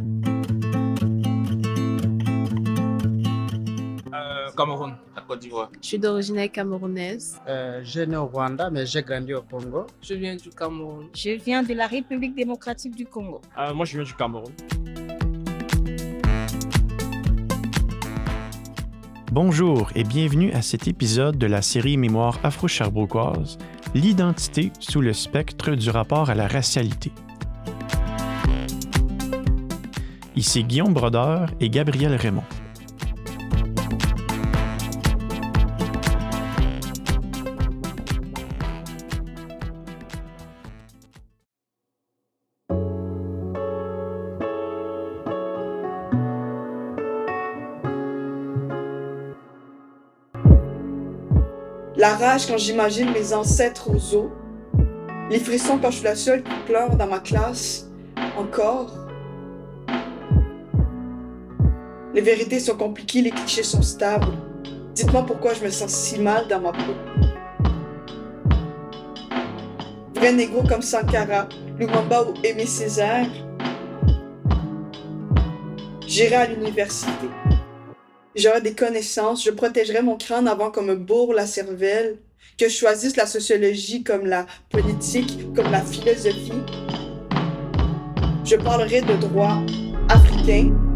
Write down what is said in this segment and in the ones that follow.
Euh, Cameroun, la Côte d'Ivoire. Je suis d'origine camerounaise. Euh, je né au Rwanda, mais j'ai grandi au Congo. Je viens du Cameroun. Je viens de la République démocratique du Congo. Euh, moi, je viens du Cameroun. Bonjour et bienvenue à cet épisode de la série Mémoire afro-cherbrouquoise, l'identité sous le spectre du rapport à la racialité. Ici Guillaume Brodeur et Gabriel Raymond. La rage quand j'imagine mes ancêtres aux eaux. Les frissons quand je suis la seule qui pleure dans ma classe. Encore. Les vérités sont compliquées, les clichés sont stables. Dites-moi pourquoi je me sens si mal dans ma peau. Vrai négro comme Sankara, Lumumba ou Aimé Césaire. J'irai à l'université. J'aurai des connaissances, je protégerai mon crâne avant qu'on me bourre la cervelle, que je choisisse la sociologie comme la politique, comme la philosophie. Je parlerai de droit africain.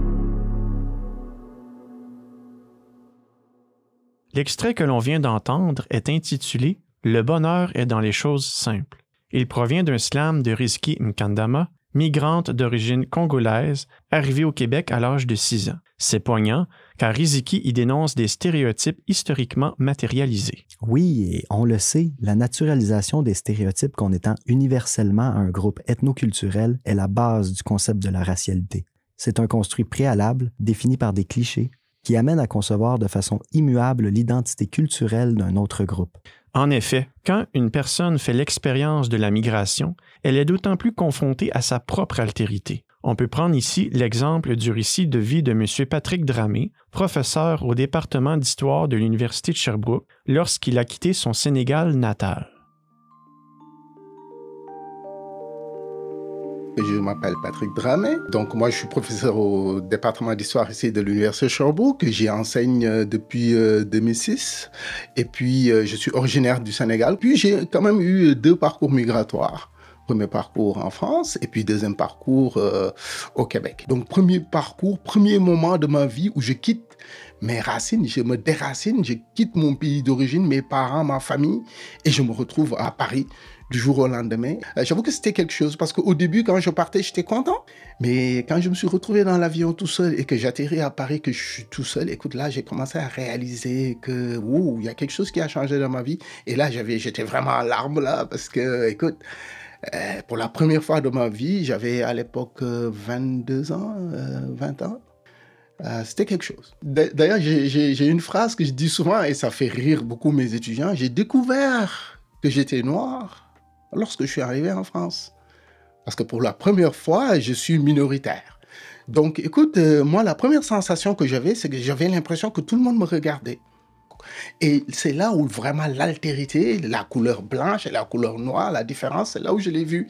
L'extrait que l'on vient d'entendre est intitulé Le bonheur est dans les choses simples. Il provient d'un slam de Rizki Mkandama, migrante d'origine congolaise, arrivée au Québec à l'âge de 6 ans. C'est poignant, car Riziki y dénonce des stéréotypes historiquement matérialisés. Oui, et on le sait, la naturalisation des stéréotypes comme étant universellement un groupe ethnoculturel est la base du concept de la racialité. C'est un construit préalable, défini par des clichés, qui amène à concevoir de façon immuable l'identité culturelle d'un autre groupe. En effet, quand une personne fait l'expérience de la migration, elle est d'autant plus confrontée à sa propre altérité. On peut prendre ici l'exemple du récit de vie de M. Patrick Dramé, professeur au département d'histoire de l'Université de Sherbrooke, lorsqu'il a quitté son Sénégal natal. Je m'appelle Patrick Dramé. Donc, moi, je suis professeur au département d'histoire ici de l'Université de Sherbrooke. J'y enseigne depuis 2006. Et puis, je suis originaire du Sénégal. Puis, j'ai quand même eu deux parcours migratoires premier parcours en France et puis deuxième parcours euh, au Québec. Donc premier parcours, premier moment de ma vie où je quitte mes racines, je me déracine, je quitte mon pays d'origine, mes parents, ma famille et je me retrouve à Paris du jour au lendemain. Euh, J'avoue que c'était quelque chose parce qu'au début, quand je partais, j'étais content. Mais quand je me suis retrouvé dans l'avion tout seul et que j'atterris à Paris, que je suis tout seul, écoute, là, j'ai commencé à réaliser que, ouh, il y a quelque chose qui a changé dans ma vie. Et là, j'étais vraiment en larmes là parce que, écoute, euh, pour la première fois de ma vie, j'avais à l'époque 22 ans, euh, 20 ans. C'était quelque chose. D'ailleurs, j'ai une phrase que je dis souvent et ça fait rire beaucoup mes étudiants. J'ai découvert que j'étais noir lorsque je suis arrivé en France. Parce que pour la première fois, je suis minoritaire. Donc, écoute, moi, la première sensation que j'avais, c'est que j'avais l'impression que tout le monde me regardait. Et c'est là où vraiment l'altérité, la couleur blanche et la couleur noire, la différence, c'est là où je l'ai vu.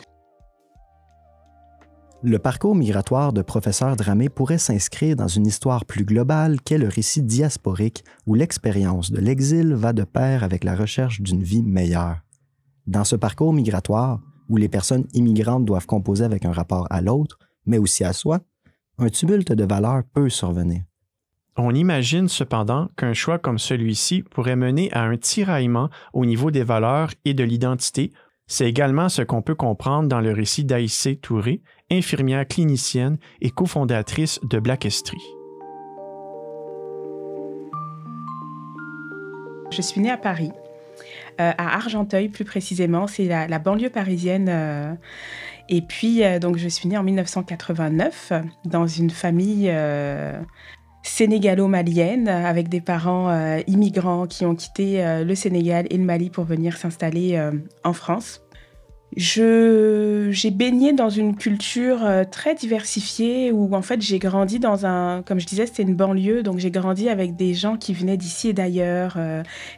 Le parcours migratoire de professeur Dramé pourrait s'inscrire dans une histoire plus globale qu'est le récit diasporique où l'expérience de l'exil va de pair avec la recherche d'une vie meilleure. Dans ce parcours migratoire, où les personnes immigrantes doivent composer avec un rapport à l'autre, mais aussi à soi, un tumulte de valeurs peut survenir. On imagine cependant qu'un choix comme celui-ci pourrait mener à un tiraillement au niveau des valeurs et de l'identité. C'est également ce qu'on peut comprendre dans le récit d'Aïssé Touré, infirmière clinicienne et cofondatrice de Black Estrie. Je suis née à Paris, à Argenteuil plus précisément, c'est la, banlieue parisienne. Euh, et puis, euh, donc, je suis née en 1989 dans une famille sénégalo-malienne avec des parents euh, immigrants qui ont quitté euh, le Sénégal et le Mali pour venir s'installer euh, en France. J'ai baigné dans une culture très diversifiée où en fait j'ai grandi dans un, comme je disais, c'était une banlieue, donc j'ai grandi avec des gens qui venaient d'ici et d'ailleurs.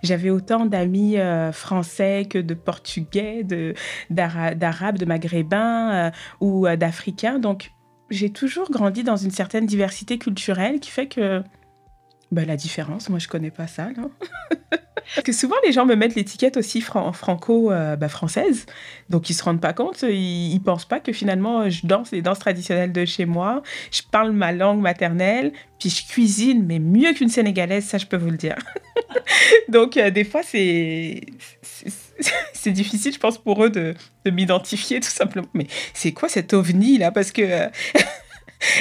J'avais autant d'amis français que de portugais, d'arabes, de, maghrébins ou d'africains. Donc j'ai toujours grandi dans une certaine diversité culturelle qui fait que bah, la différence, moi je connais pas ça. Parce que souvent les gens me mettent l'étiquette aussi franco-française, donc ils se rendent pas compte, ils, ils, pensent pas que finalement je danse les danses traditionnelles de chez moi, je parle ma langue maternelle, puis je cuisine, mais mieux qu'une sénégalaise, ça je peux vous le dire. donc euh, des fois c'est c'est difficile, je pense, pour eux de, de m'identifier tout simplement. Mais c'est quoi cet ovni là? Parce que euh,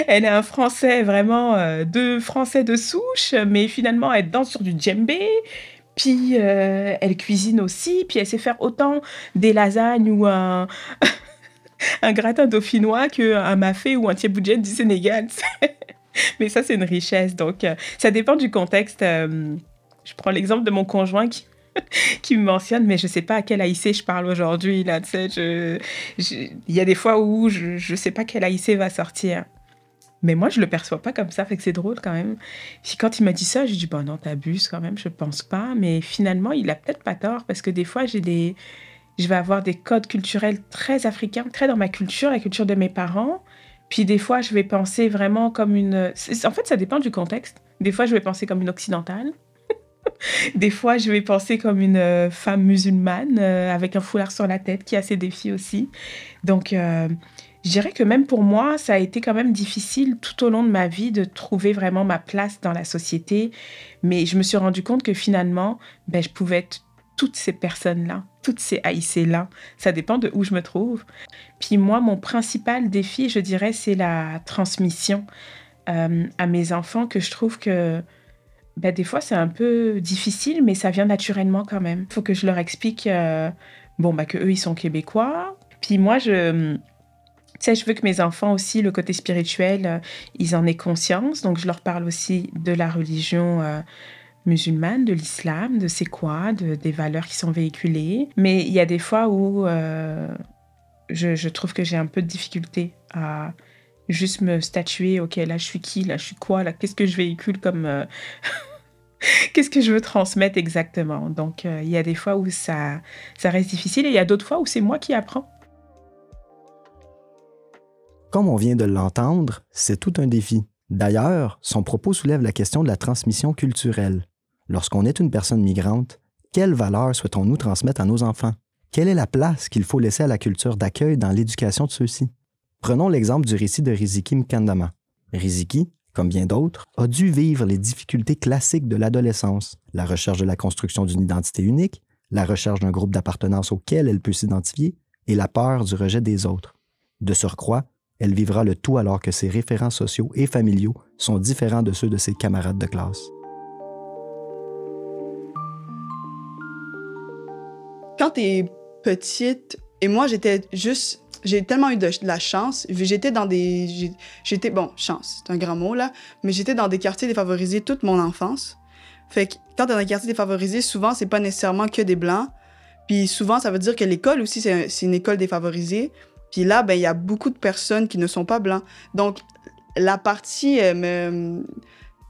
elle est un français vraiment euh, de français de souche, mais finalement elle danse sur du djembé. Puis euh, elle cuisine aussi, puis elle sait faire autant des lasagnes ou un, gratin dauphinois qu'un mafé ou un thieboujet du Sénégal. mais ça, c'est une richesse. Donc, euh, ça dépend du contexte. Je prends l'exemple de mon conjoint qui, me mentionne, mais je sais pas à quel haïssé je parle aujourd'hui. Il y a des fois où je, je sais pas quel haïssé va sortir. Mais moi, je le perçois pas comme ça, c'est drôle quand même. Puis quand il m'a dit ça, j'ai dit, bon, non, t'abuses quand même, je pense pas. Mais finalement, il a peut-être pas tort, parce que des fois, j'ai des... Je vais avoir des codes culturels très africains, très dans ma culture, la culture de mes parents. Puis des fois, je vais penser vraiment comme une... En fait, ça dépend du contexte. Des fois, je vais penser comme une occidentale. Des fois, je vais penser comme une euh, femme musulmane euh, avec un foulard sur la tête qui a ses défis aussi. Donc, euh, je dirais que même pour moi, ça a été quand même difficile tout au long de ma vie de trouver vraiment ma place dans la société. Mais je me suis rendu compte que finalement, ben, je pouvais être toutes ces personnes-là, toutes ces haïssées-là. Ça dépend de où je me trouve. Puis moi, mon principal défi, je dirais, c'est la transmission euh, à mes enfants que je trouve que ben, des fois, c'est un peu difficile, mais ça vient naturellement quand même. Il faut que je leur explique euh, bon, bah, que eux, ils sont québécois. Puis moi, je... Sais, je veux que mes enfants aussi, le côté spirituel, euh, ils en aient conscience. Donc, je leur parle aussi de la religion euh, musulmane, de l'islam, de c'est quoi, de, des valeurs qui sont véhiculées. Mais il y a des fois où euh, je, je trouve que j'ai un peu de difficulté à juste me statuer, ok, là, je suis qui, là, je suis quoi, là, qu'est-ce que je véhicule comme... Qu'est-ce que je veux transmettre exactement? Donc, il y a des fois où ça, ça reste difficile et il y a d'autres fois où c'est moi qui apprends. Comme on vient de l'entendre, c'est tout un défi. D'ailleurs, son propos soulève la question de la transmission culturelle. Lorsqu'on est une personne migrante, quelles valeurs souhaitons-nous transmettre à nos enfants? Quelle est la place qu'il faut laisser à la culture d'accueil dans l'éducation de ceux-ci? Prenons l'exemple du récit de Riziki Mkandama. Riziki, comme bien d'autres, a dû vivre les difficultés classiques de l'adolescence, la recherche de la construction d'une identité unique, la recherche d'un groupe d'appartenance auquel elle peut s'identifier et la peur du rejet des autres. De surcroît, elle vivra le tout alors que ses référents sociaux et familiaux sont différents de ceux de ses camarades de classe. quand t'es petite, et moi j'étais juste, j'ai tellement eu de, la chance, j'étais dans des, j'étais, bon, chance, c'est un grand mot là, mais j'étais dans des quartiers défavorisés toute mon enfance. Fait que quand t'es dans un quartier défavorisé, souvent c'est pas nécessairement que des blancs, puis souvent ça veut dire que l'école aussi c'est une école défavorisée, puis là ben il y a beaucoup de personnes qui ne sont pas blancs. Donc la partie euh,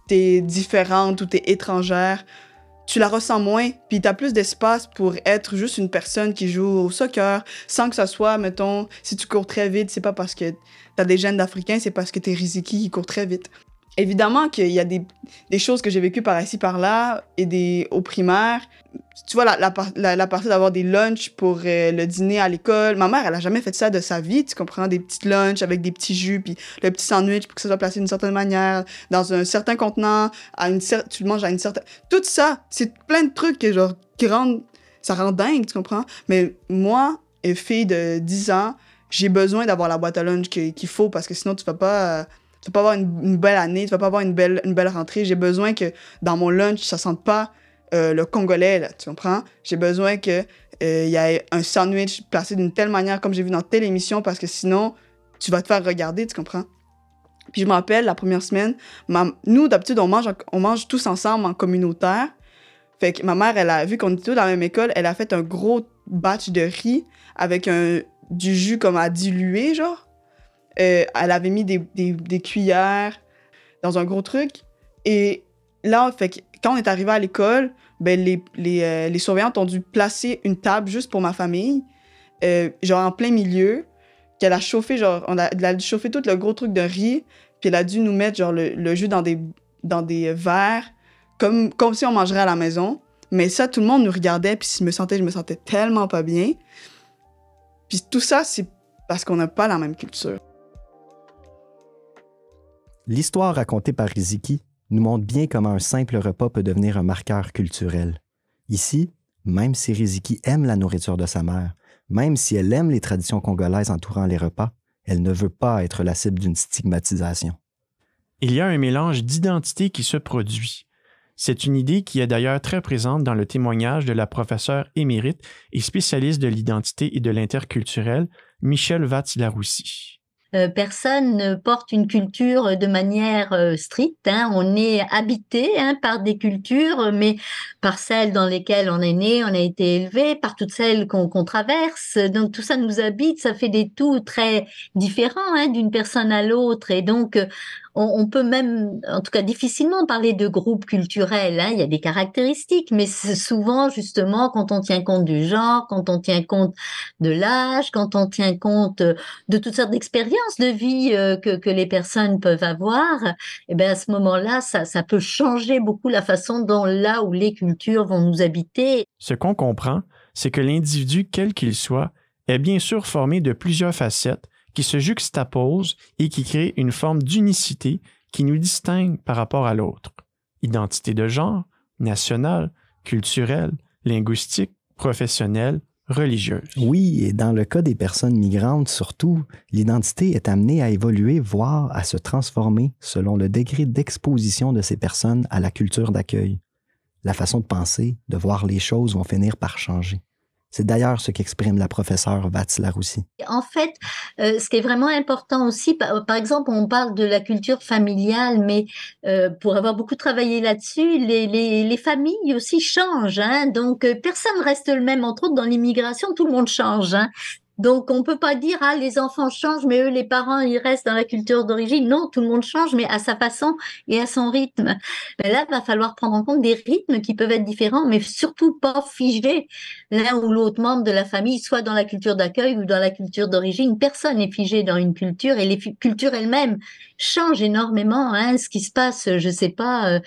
t'es différente ou t'es étrangère, tu la ressens moins, puis t'as plus d'espace pour être juste une personne qui joue au soccer, sans que ça soit, mettons, si tu cours très vite, c'est pas parce que t'as des gènes d'Africains, c'est parce que t'es Riziki qui court très vite. Évidemment qu'il y a des, des choses que j'ai vécues par ici, par là, et des au primaire. Tu vois, la, la, la, partie d'avoir des lunchs pour euh, le dîner à l'école. Ma mère, elle a jamais fait ça de sa vie, tu comprends? Des petites lunchs avec des petits jus, puis le petit sandwich pour que ça soit placé d'une certaine manière, dans un certain contenant, à une cer- tu le manges à une certaine... Tout ça, c'est plein de trucs que, genre, qui rendent... Ça rend dingue, tu comprends? Mais moi, fille de 10 ans, j'ai besoin d'avoir la boîte à lunch qu'il faut parce que sinon, tu vas pas... euh, tu vas pas avoir une, belle année, tu vas pas avoir une belle, une belle rentrée. J'ai besoin que dans mon lunch, ça sente pas euh, le congolais, là, tu comprends? J'ai besoin que euh, y ait un sandwich placé d'une telle manière comme j'ai vu dans telle émission parce que sinon, tu vas te faire regarder, tu comprends? Puis je me rappelle, la première semaine, ma- nous, d'habitude, on mange, on mange tous ensemble en communautaire. Fait que ma mère, elle a vu qu'on était tous dans la même école, elle a fait un gros batch de riz avec un, du jus comme à diluer, genre. Euh, elle avait mis des, cuillères dans un gros truc. Et là, fait quand on est arrivé à l'école, ben les, euh, surveillantes ont dû placer une table juste pour ma famille, euh, genre en plein milieu, qu'elle a chauffé, genre, on a, elle a chauffé tout le gros truc de riz, puis elle a dû nous mettre, genre, le, jus dans des, verres, comme, comme si on mangerait à la maison. Mais ça, tout le monde nous regardait, puis je me sentais, je me sentais tellement pas bien. Puis tout ça, c'est parce qu'on n'a pas la même culture. L'histoire racontée par Riziki nous montre bien comment un simple repas peut devenir un marqueur culturel. Ici, même si Riziki aime la nourriture de sa mère, même si elle aime les traditions congolaises entourant les repas, elle ne veut pas être la cible d'une stigmatisation. Il y a un mélange d'identité qui se produit. C'est une idée qui est d'ailleurs très présente dans le témoignage de la professeure émérite et spécialiste de l'identité et de l'interculturel, Michel Vatz-Laroussi. Euh, personne ne porte une culture de manière euh, stricte. Hein. On est habité hein, par des cultures, mais par celles dans lesquelles on est né, on a été élevé, par toutes celles qu'on traverse. Donc tout ça nous habite, ça fait des tout très différents hein, d'une personne à l'autre. Et donc on, peut même, en tout cas difficilement parler de groupe culturel. Hein. Il y a des caractéristiques, mais souvent justement quand on tient compte du genre, quand on tient compte de l'âge, quand on tient compte euh, de toutes sortes d'expériences de vie euh, que, les personnes peuvent avoir, eh bien à ce moment-là, ça, ça peut changer beaucoup la façon dont là où les cultures vont nous habiter. Ce qu'on comprend, c'est que l'individu, quel qu'il soit, est bien sûr formé de plusieurs facettes qui se juxtaposent et qui créent une forme d'unicité qui nous distingue par rapport à l'autre. Identité de genre, nationale, culturelle, linguistique, professionnelle, religieuse. Oui, et dans le cas des personnes migrantes surtout, l'identité est amenée à évoluer, voire à se transformer selon le degré d'exposition de ces personnes à la culture d'accueil. La façon de penser, de voir les choses vont finir par changer. C'est d'ailleurs ce qu'exprime la professeure Vatslaroussi. En fait, euh, ce qui est vraiment important aussi, par, exemple, on parle de la culture familiale, mais euh, pour avoir beaucoup travaillé là-dessus, les, familles aussi changent. Hein, donc, euh, personne reste le même. Entre autres, dans l'immigration, tout le monde change. Hein. Donc, on peut pas dire, ah, les enfants changent, mais eux, les parents, ils restent dans la culture d'origine. Non, tout le monde change, mais à sa façon et à son rythme. Mais là, il va falloir prendre en compte des rythmes qui peuvent être différents, mais surtout pas figés l'un ou l'autre membre de la famille, soit dans la culture d'accueil ou dans la culture d'origine. Personne n'est figé dans une culture et les cultures elles-mêmes changent énormément. Hein. Ce qui se passe, je sais pas, euh,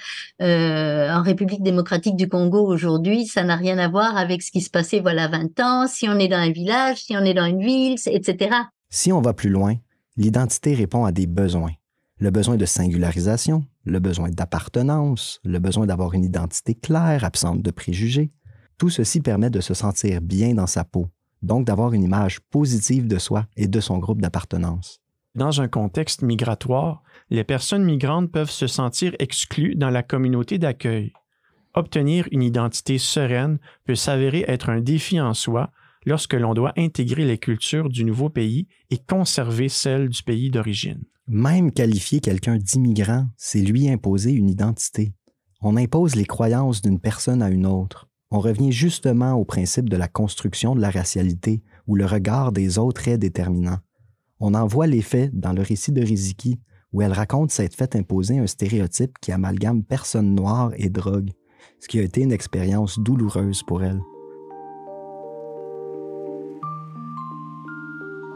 euh, en République démocratique du Congo aujourd'hui, ça n'a rien à voir avec ce qui se passait voilà 20 ans. Si on est dans un village, si on est dans une ville, etc. Si on va plus loin, l'identité répond à des besoins. Le besoin de singularisation, le besoin d'appartenance, le besoin d'avoir une identité claire, absente de préjugés. Tout ceci permet de se sentir bien dans sa peau, donc d'avoir une image positive de soi et de son groupe d'appartenance. Dans un contexte migratoire, les personnes migrantes peuvent se sentir exclues dans la communauté d'accueil. Obtenir une identité sereine peut s'avérer être un défi en soi lorsque l'on doit intégrer les cultures du nouveau pays et conserver celles du pays d'origine. Même qualifier quelqu'un d'immigrant, c'est lui imposer une identité. On impose les croyances d'une personne à une autre. On revient justement au principe de la construction de la racialité, où le regard des autres est déterminant. On en voit l'effet dans le récit de Riziki, où elle raconte s'être fait imposer un stéréotype qui amalgame personne noire et drogue, ce qui a été une expérience douloureuse pour elle.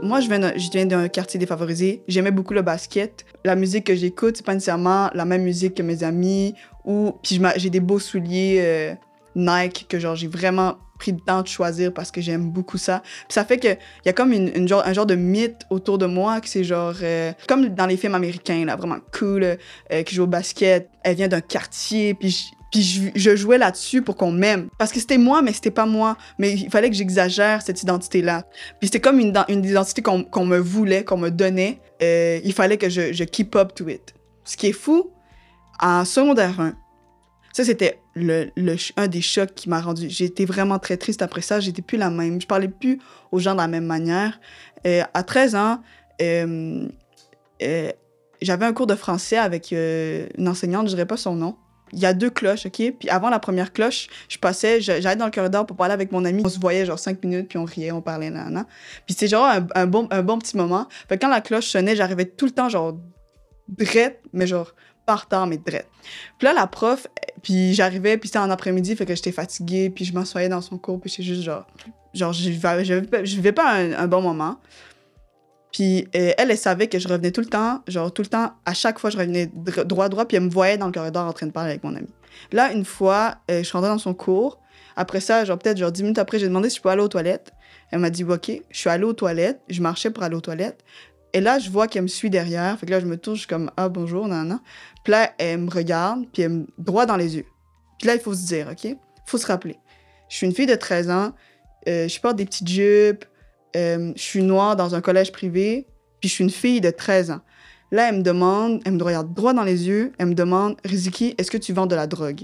Moi, je viens, je viens d'un quartier défavorisé. J'aimais beaucoup le basket. La musique que j'écoute, c'est pas nécessairement la même musique que mes amis. Ou puis j'ai des beaux souliers euh, Nike que genre j'ai vraiment pris le temps de choisir parce que j'aime beaucoup ça. Puis ça fait que il y a comme une, genre, un genre de mythe autour de moi que c'est genre euh, comme dans les films américains là, vraiment cool, euh, qui joue au basket. Elle vient d'un quartier, puis puis je, jouais là-dessus pour qu'on m'aime. Parce que c'était moi, mais c'était pas moi. Mais il fallait que j'exagère cette identité-là. Puis c'était comme une, identité qu'on me voulait, qu'on me donnait. Euh, il fallait que je, keep up to it. Ce qui est fou, en secondaire 1, ça c'était le, un des chocs qui m'a rendu. Été vraiment très triste après ça. J'étais plus la même. Je parlais plus aux gens de la même manière. Euh, à 13 ans, euh, j'avais un cours de français avec une enseignante, je dirais pas son nom il y a deux cloches, OK? Puis avant la première cloche, je passais, j'allais dans le corridor pour parler avec mon ami. On se voyait genre cinq minutes, puis on riait, on parlait, nan, nan. Puis c'était genre un, bon, un bon petit moment. Fait que quand la cloche sonnait, j'arrivais tout le temps genre drette, mais genre partant, mais drette. Puis là, la prof, puis j'arrivais, puis c'était en après-midi, fait que j'étais fatiguée, puis je m'assoyais dans son cours, puis c'est juste genre, genre, je vivais, je vivais pas un bon moment. Puis euh, elle, savait que je revenais tout le temps, genre tout le temps, à chaque fois, je revenais dr- droit, droit, puis elle me voyait dans le corridor en train de parler avec mon ami. Là, une fois, euh, je suis rentrée dans son cours. Après ça, genre peut-être genre 10 minutes après, j'ai demandé si je peux aller aux toilettes. Elle m'a dit, OK, je suis allée aux toilettes. Je marchais pour aller aux toilettes. Et là, je vois qu'elle me suit derrière. Fait que là, je me tourne, je suis comme, ah, bonjour, nan, nan. Puis là, elle me regarde, puis elle me droit dans les yeux. Puis là, il faut se dire, OK? faut se rappeler. Je suis une fille de 13 ans, euh, je porte des petites jupes, euh, je suis noire dans un collège privé, puis je suis une fille de 13 ans. Là, elle me demande, elle me regarde droit dans les yeux, elle me demande, Riziki, est-ce que tu vends de la drogue?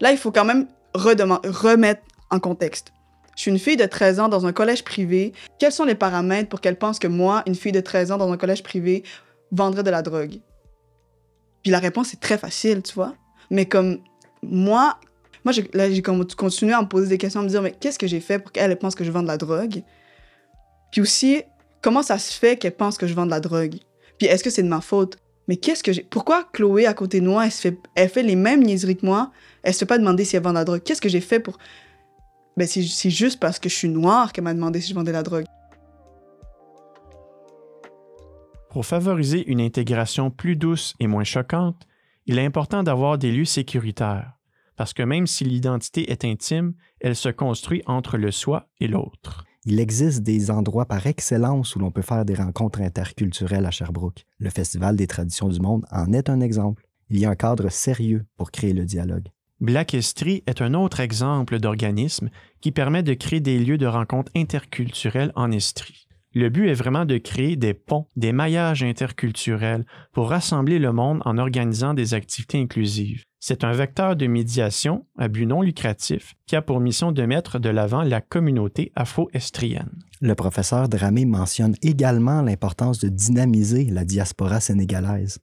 Là, il faut quand même remettre en contexte. Je suis une fille de 13 ans dans un collège privé. Quels sont les paramètres pour qu'elle pense que moi, une fille de 13 ans dans un collège privé, vendrait de la drogue? Puis la réponse est très facile, tu vois. Mais comme moi, moi là, j'ai continué à me poser des questions, à me dire, mais qu'est-ce que j'ai fait pour qu'elle elle pense que je vends de la drogue? Puis aussi, comment ça se fait qu'elle pense que je vends de la drogue? Puis est-ce que c'est de ma faute? Mais qu'est-ce que j'ai. Pourquoi Chloé, à côté de moi, elle, fait... les mêmes niaiseries que moi? Elle se fait pas demander si elle vend de la drogue. Qu'est-ce que j'ai fait pour. Ben, c'est juste parce que je suis noire qu'elle m'a demandé si je vendais de la drogue. Pour favoriser une intégration plus douce et moins choquante, il est important d'avoir des lieux sécuritaires, parce que même si l'identité est intime, elle se construit entre le soi et l'autre. Il existe des endroits par excellence où l'on peut faire des rencontres interculturelles à Sherbrooke. Le Festival des traditions du monde en est un exemple. Il y a un cadre sérieux pour créer le dialogue. Black History est un autre exemple d'organisme qui permet de créer des lieux de rencontres interculturelles en Estrie. Le but est vraiment de créer des ponts, des maillages interculturels pour rassembler le monde en organisant des activités inclusives. C'est un vecteur de médiation à but non lucratif qui a pour mission de mettre de l'avant la communauté afro-estrienne. Le professeur Dramé mentionne également l'importance de dynamiser la diaspora sénégalaise.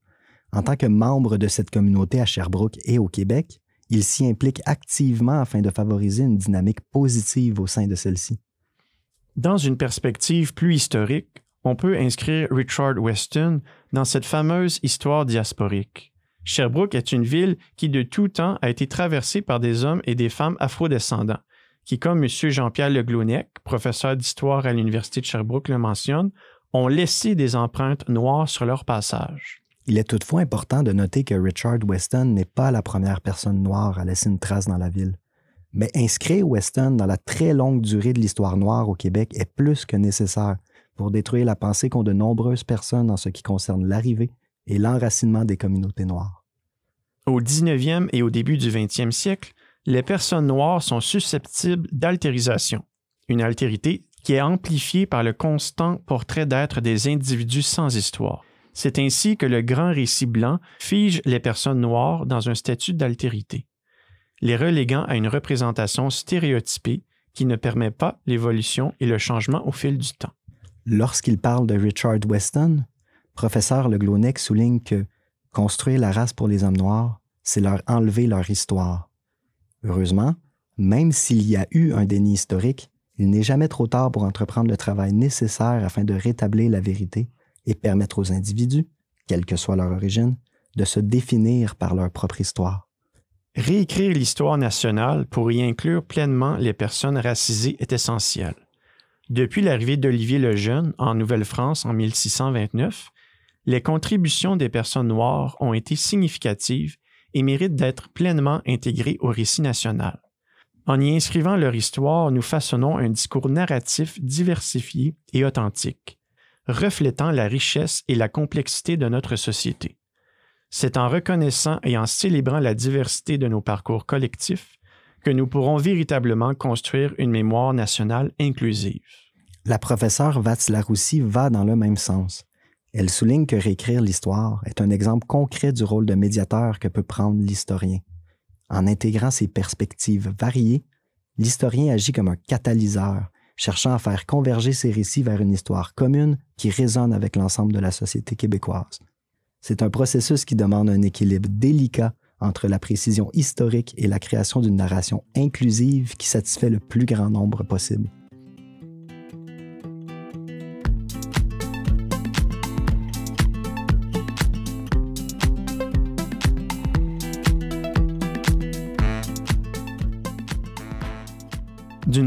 En tant que membre de cette communauté à Sherbrooke et au Québec, il s'y implique activement afin de favoriser une dynamique positive au sein de celle-ci. Dans une perspective plus historique, on peut inscrire Richard Weston dans cette fameuse histoire diasporique. Sherbrooke est une ville qui de tout temps a été traversée par des hommes et des femmes afrodescendants, qui, comme M. Jean-Pierre Le Glounec, professeur d'histoire à l'Université de Sherbrooke, le mentionne, ont laissé des empreintes noires sur leur passage. Il est toutefois important de noter que Richard Weston n'est pas la première personne noire à laisser une trace dans la ville. Mais inscrire Weston dans la très longue durée de l'histoire noire au Québec est plus que nécessaire pour détruire la pensée qu'ont de nombreuses personnes en ce qui concerne l'arrivée et l'enracinement des communautés noires. Au 19e et au début du 20e siècle, les personnes noires sont susceptibles d'altérisation, une altérité qui est amplifiée par le constant portrait d'être des individus sans histoire. C'est ainsi que le grand récit blanc fige les personnes noires dans un statut d'altérité, les reléguant à une représentation stéréotypée qui ne permet pas l'évolution et le changement au fil du temps. Lorsqu'il parle de Richard Weston, professeur Le Glounec souligne que construire la race pour les hommes noirs, c'est leur enlever leur histoire. Heureusement, même s'il y a eu un déni historique, il n'est jamais trop tard pour entreprendre le travail nécessaire afin de rétablir la vérité et permettre aux individus, quelle que soit leur origine, de se définir par leur propre histoire. Réécrire l'histoire nationale pour y inclure pleinement les personnes racisées est essentiel. Depuis l'arrivée d'Olivier le Jeune en Nouvelle-France en 1629, les contributions des personnes noires ont été significatives et méritent d'être pleinement intégrées au récit national. En y inscrivant leur histoire, nous façonnons un discours narratif diversifié et authentique, reflétant la richesse et la complexité de notre société. C'est en reconnaissant et en célébrant la diversité de nos parcours collectifs que nous pourrons véritablement construire une mémoire nationale inclusive. La professeure Vatsla-Roussy va dans le même sens. Elle souligne que réécrire l'histoire est un exemple concret du rôle de médiateur que peut prendre l'historien. En intégrant ses perspectives variées, l'historien agit comme un catalyseur, cherchant à faire converger ses récits vers une histoire commune qui résonne avec l'ensemble de la société québécoise. C'est un processus qui demande un équilibre délicat entre la précision historique et la création d'une narration inclusive qui satisfait le plus grand nombre possible.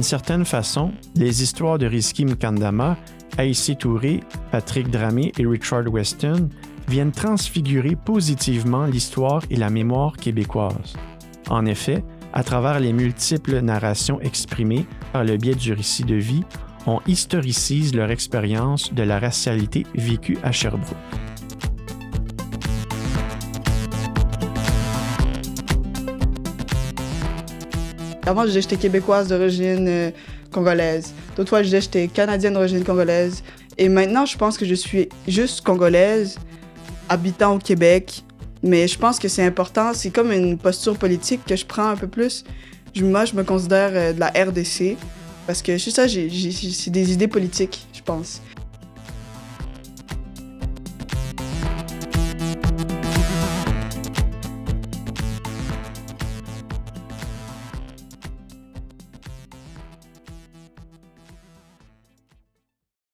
Certaine façon, les histoires de Rizki Mkandama Aïssé Touré, Patrick Dramé et Richard Weston viennent transfigurer positivement l'histoire et la mémoire québécoise. En effet, à travers les multiples narrations exprimées par le biais du récit de vie, on historicise leur expérience de la racialité vécue à Sherbrooke. Avant, j'étais québécoise d'origine euh, congolaise. D'autres fois, j'étais canadienne d'origine congolaise. Et maintenant, je pense que je suis juste congolaise, habitant au Québec. Mais je pense que c'est important. C'est comme une posture politique que je prends un peu plus. Moi, je me considère euh, de la RDC. Parce que c'est ça, j'ai- c'est des idées politiques, je pense.